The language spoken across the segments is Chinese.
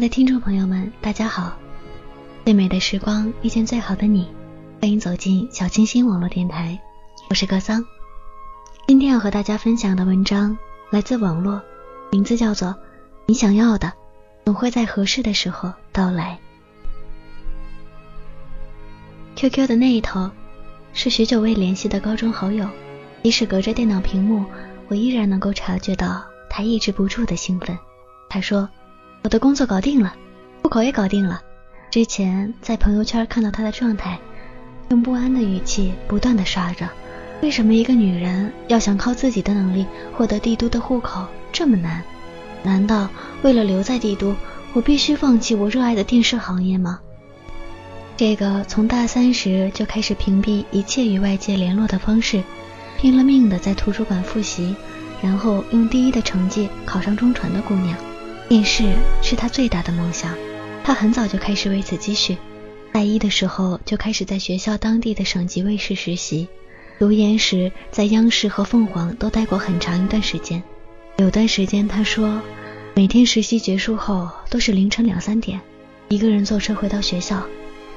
的听众朋友们，大家好！最美的时光遇见最好的你，欢迎走进小清新网络电台，我是格桑。今天要和大家分享的文章来自网络，名字叫做《你想要的总会在合适的时候到来》。QQ 的那一头是许久未联系的高中好友，即使隔着电脑屏幕，我依然能够察觉到他抑制不住的兴奋。他说。我的工作搞定了，户口也搞定了。之前在朋友圈看到他的状态，用不安的语气不断的刷着。为什么一个女人要想靠自己的能力获得帝都的户口这么难？难道为了留在帝都，我必须放弃我热爱的电视行业吗？这个从大三时就开始屏蔽一切与外界联络的方式，拼了命的在图书馆复习，然后用第一的成绩考上中传的姑娘。电视是他最大的梦想，他很早就开始为此积蓄。大一的时候就开始在学校当地的省级卫视实习，读研时在央视和凤凰都待过很长一段时间。有段时间他说，每天实习结束后都是凌晨两三点，一个人坐车回到学校，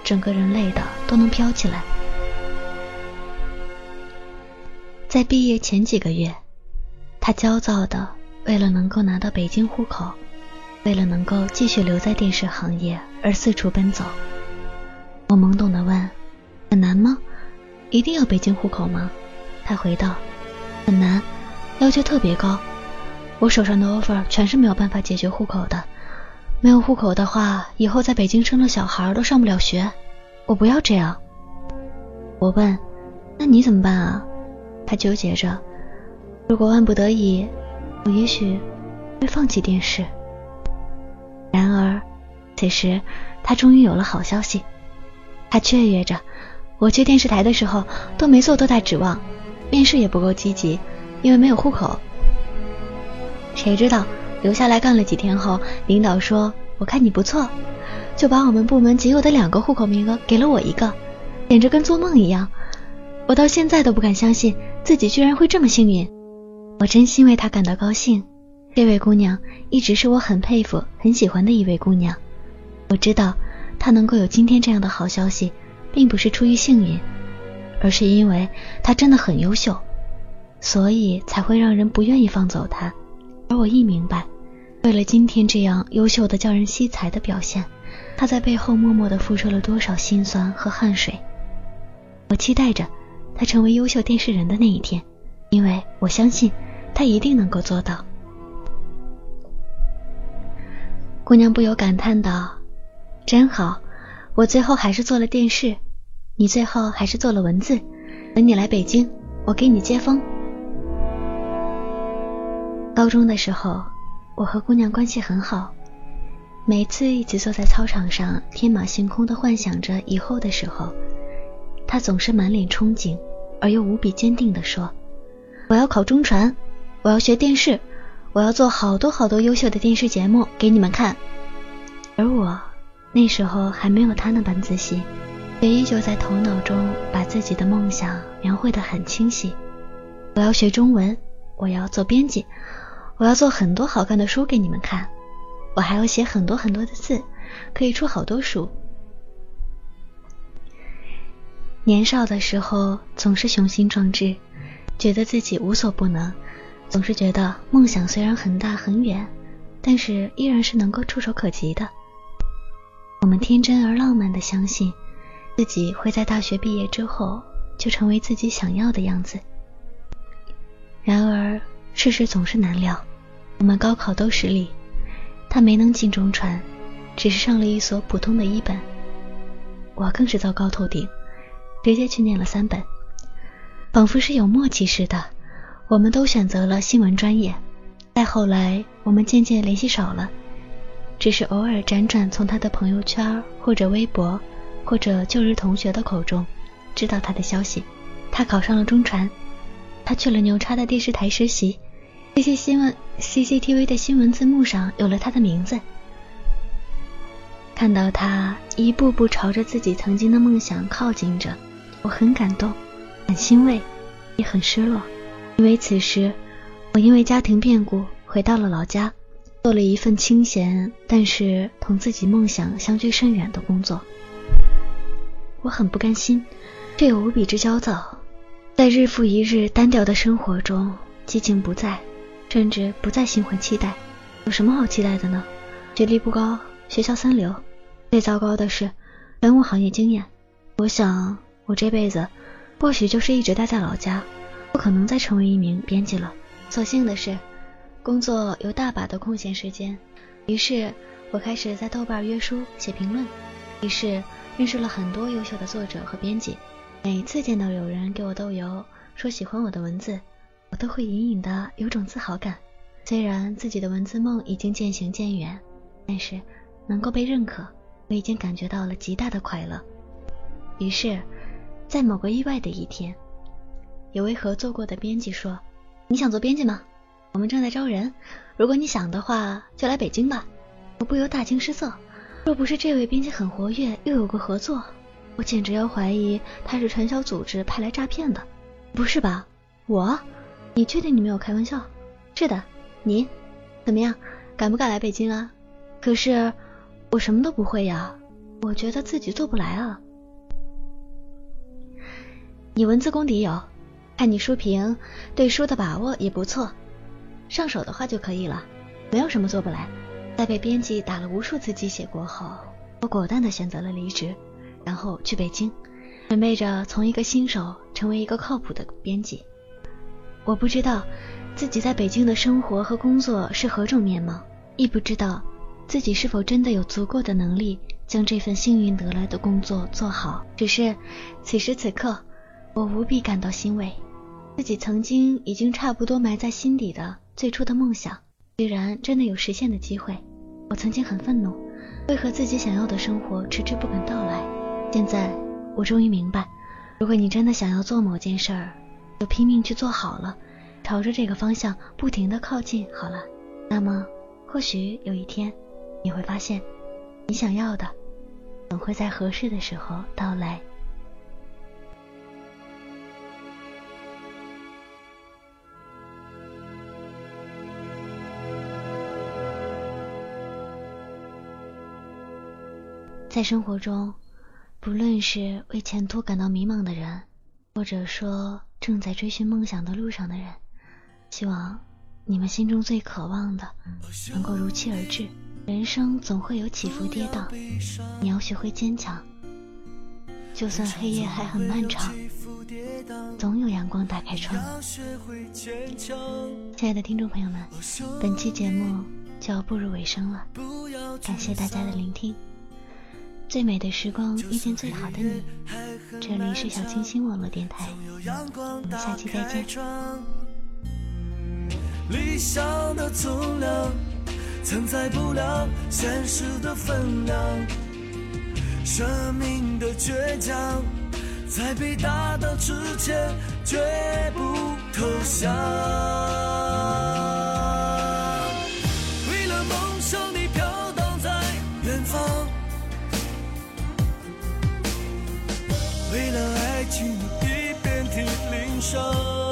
整个人累的都能飘起来。在毕业前几个月，他焦躁的为了能够拿到北京户口。为了能够继续留在电视行业而四处奔走，我懵懂的问：“很难吗？一定要北京户口吗？”他回道：“很难，要求特别高。我手上的 offer 全是没有办法解决户口的。没有户口的话，以后在北京生了小孩都上不了学。我不要这样。”我问：“那你怎么办啊？”他纠结着：“如果万不得已，我也许会放弃电视。”此时他终于有了好消息。他雀跃着。我去电视台的时候都没做多大指望，面试也不够积极，因为没有户口。谁知道留下来干了几天后，领导说：“我看你不错，就把我们部门仅有的两个户口名额给了我一个，简直跟做梦一样。我到现在都不敢相信自己居然会这么幸运。我真心为他感到高兴。”这位姑娘一直是我很佩服、很喜欢的一位姑娘。我知道他能够有今天这样的好消息，并不是出于幸运，而是因为他真的很优秀，所以才会让人不愿意放走他。而我亦明白，为了今天这样优秀的、叫人惜才的表现，他在背后默默的付出了多少辛酸和汗水。我期待着他成为优秀电视人的那一天，因为我相信他一定能够做到。姑娘不由感叹道：“真好，我最后还是做了电视，你最后还是做了文字。等你来北京，我给你接风。”高中的时候，我和姑娘关系很好，每次一起坐在操场上天马行空的幻想着以后的时候，她总是满脸憧憬而又无比坚定地说：“我要考中传，我要学电视。”我要做好多好多优秀的电视节目给你们看，而我那时候还没有他那般自信，却依旧在头脑中把自己的梦想描绘得很清晰。我要学中文，我要做编辑，我要做很多好看的书给你们看，我还要写很多很多的字，可以出好多书。年少的时候总是雄心壮志，觉得自己无所不能，总是觉得梦想虽然很大很远，但是依然是能够触手可及的。我们天真而浪漫的相信，自己会在大学毕业之后就成为自己想要的样子。然而世事总是难料，我们高考都失利，他没能进中传，只是上了一所普通的一本。我更是糟糕透顶。直接去念了三本，仿佛是有默契似的，我们都选择了新闻专业。再后来，我们渐渐联系少了，只是偶尔辗转从他的朋友圈或者微博，或者旧日同学的口中，知道他的消息。他考上了中传，他去了牛叉的电视台实习，这些新闻 CCTV 的新闻字幕上有了他的名字。看到他一步步朝着自己曾经的梦想靠近着。我很感动，很欣慰，也很失落，因为此时我因为家庭变故回到了老家，做了一份清闲但是同自己梦想相距甚远的工作。我很不甘心，却又无比之焦躁，在日复一日单调的生活中，激情不在，甚至不再心怀期待。有什么好期待的呢？学历不高，学校三流，最糟糕的是没有行业经验。我想。我这辈子或许就是一直待在老家，不可能再成为一名编辑了。所幸的是，工作有大把的空闲时间，于是我开始在豆瓣约书写评论，于是认识了很多优秀的作者和编辑。每次见到有人给我豆油，说喜欢我的文字，我都会隐隐的有种自豪感。虽然自己的文字梦已经渐行渐远，但是能够被认可，我已经感觉到了极大的快乐。于是。在某个意外的一天，有位合作过的编辑说：“你想做编辑吗？我们正在招人，如果你想的话，就来北京吧。”我不由大惊失色。若不是这位编辑很活跃，又有个合作，我简直要怀疑他是传销组织派来诈骗的。不是吧？我？你确定你没有开玩笑？是的，你怎么样？敢不敢来北京啊？可是我什么都不会呀，我觉得自己做不来啊。你文字功底有，看你书评，对书的把握也不错，上手的话就可以了，没有什么做不来。在被编辑打了无数次鸡血过后，我果断的选择了离职，然后去北京，准备着从一个新手成为一个靠谱的编辑。我不知道自己在北京的生活和工作是何种面貌，亦不知道自己是否真的有足够的能力将这份幸运得来的工作做好。只是此时此刻。我无比感到欣慰，自己曾经已经差不多埋在心底的最初的梦想，居然真的有实现的机会。我曾经很愤怒，为何自己想要的生活迟迟不肯到来？现在我终于明白，如果你真的想要做某件事儿，就拼命去做好了，朝着这个方向不停的靠近好了，那么或许有一天你会发现，你想要的总会在合适的时候到来。在生活中，不论是为前途感到迷茫的人，或者说正在追寻梦想的路上的人，希望你们心中最渴望的能够如期而至。人生总会有起伏跌宕，你要学会坚强。就算黑夜还很漫长，总有阳光打开窗。亲爱的听众朋友们，本期节目就要步入尾声了，感谢大家的聆听。最美的时光遇见最好的你，这里是小清新网络电台，我们下期再见。理想的重量承载不了现实的分量，生命的倔强在被打倒之前绝不投降。生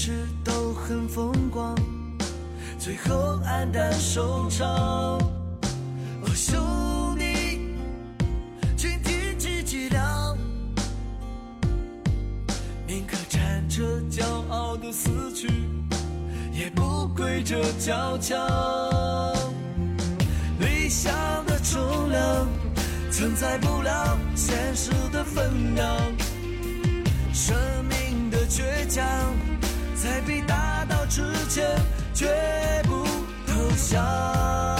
情开始都很风光，最后黯淡收场。哦，兄弟，请挺起脊梁，宁可站着骄傲的死去，也不跪着交枪。理想的重量承载不了现实的分量，生命的倔强被打倒之前绝不投降。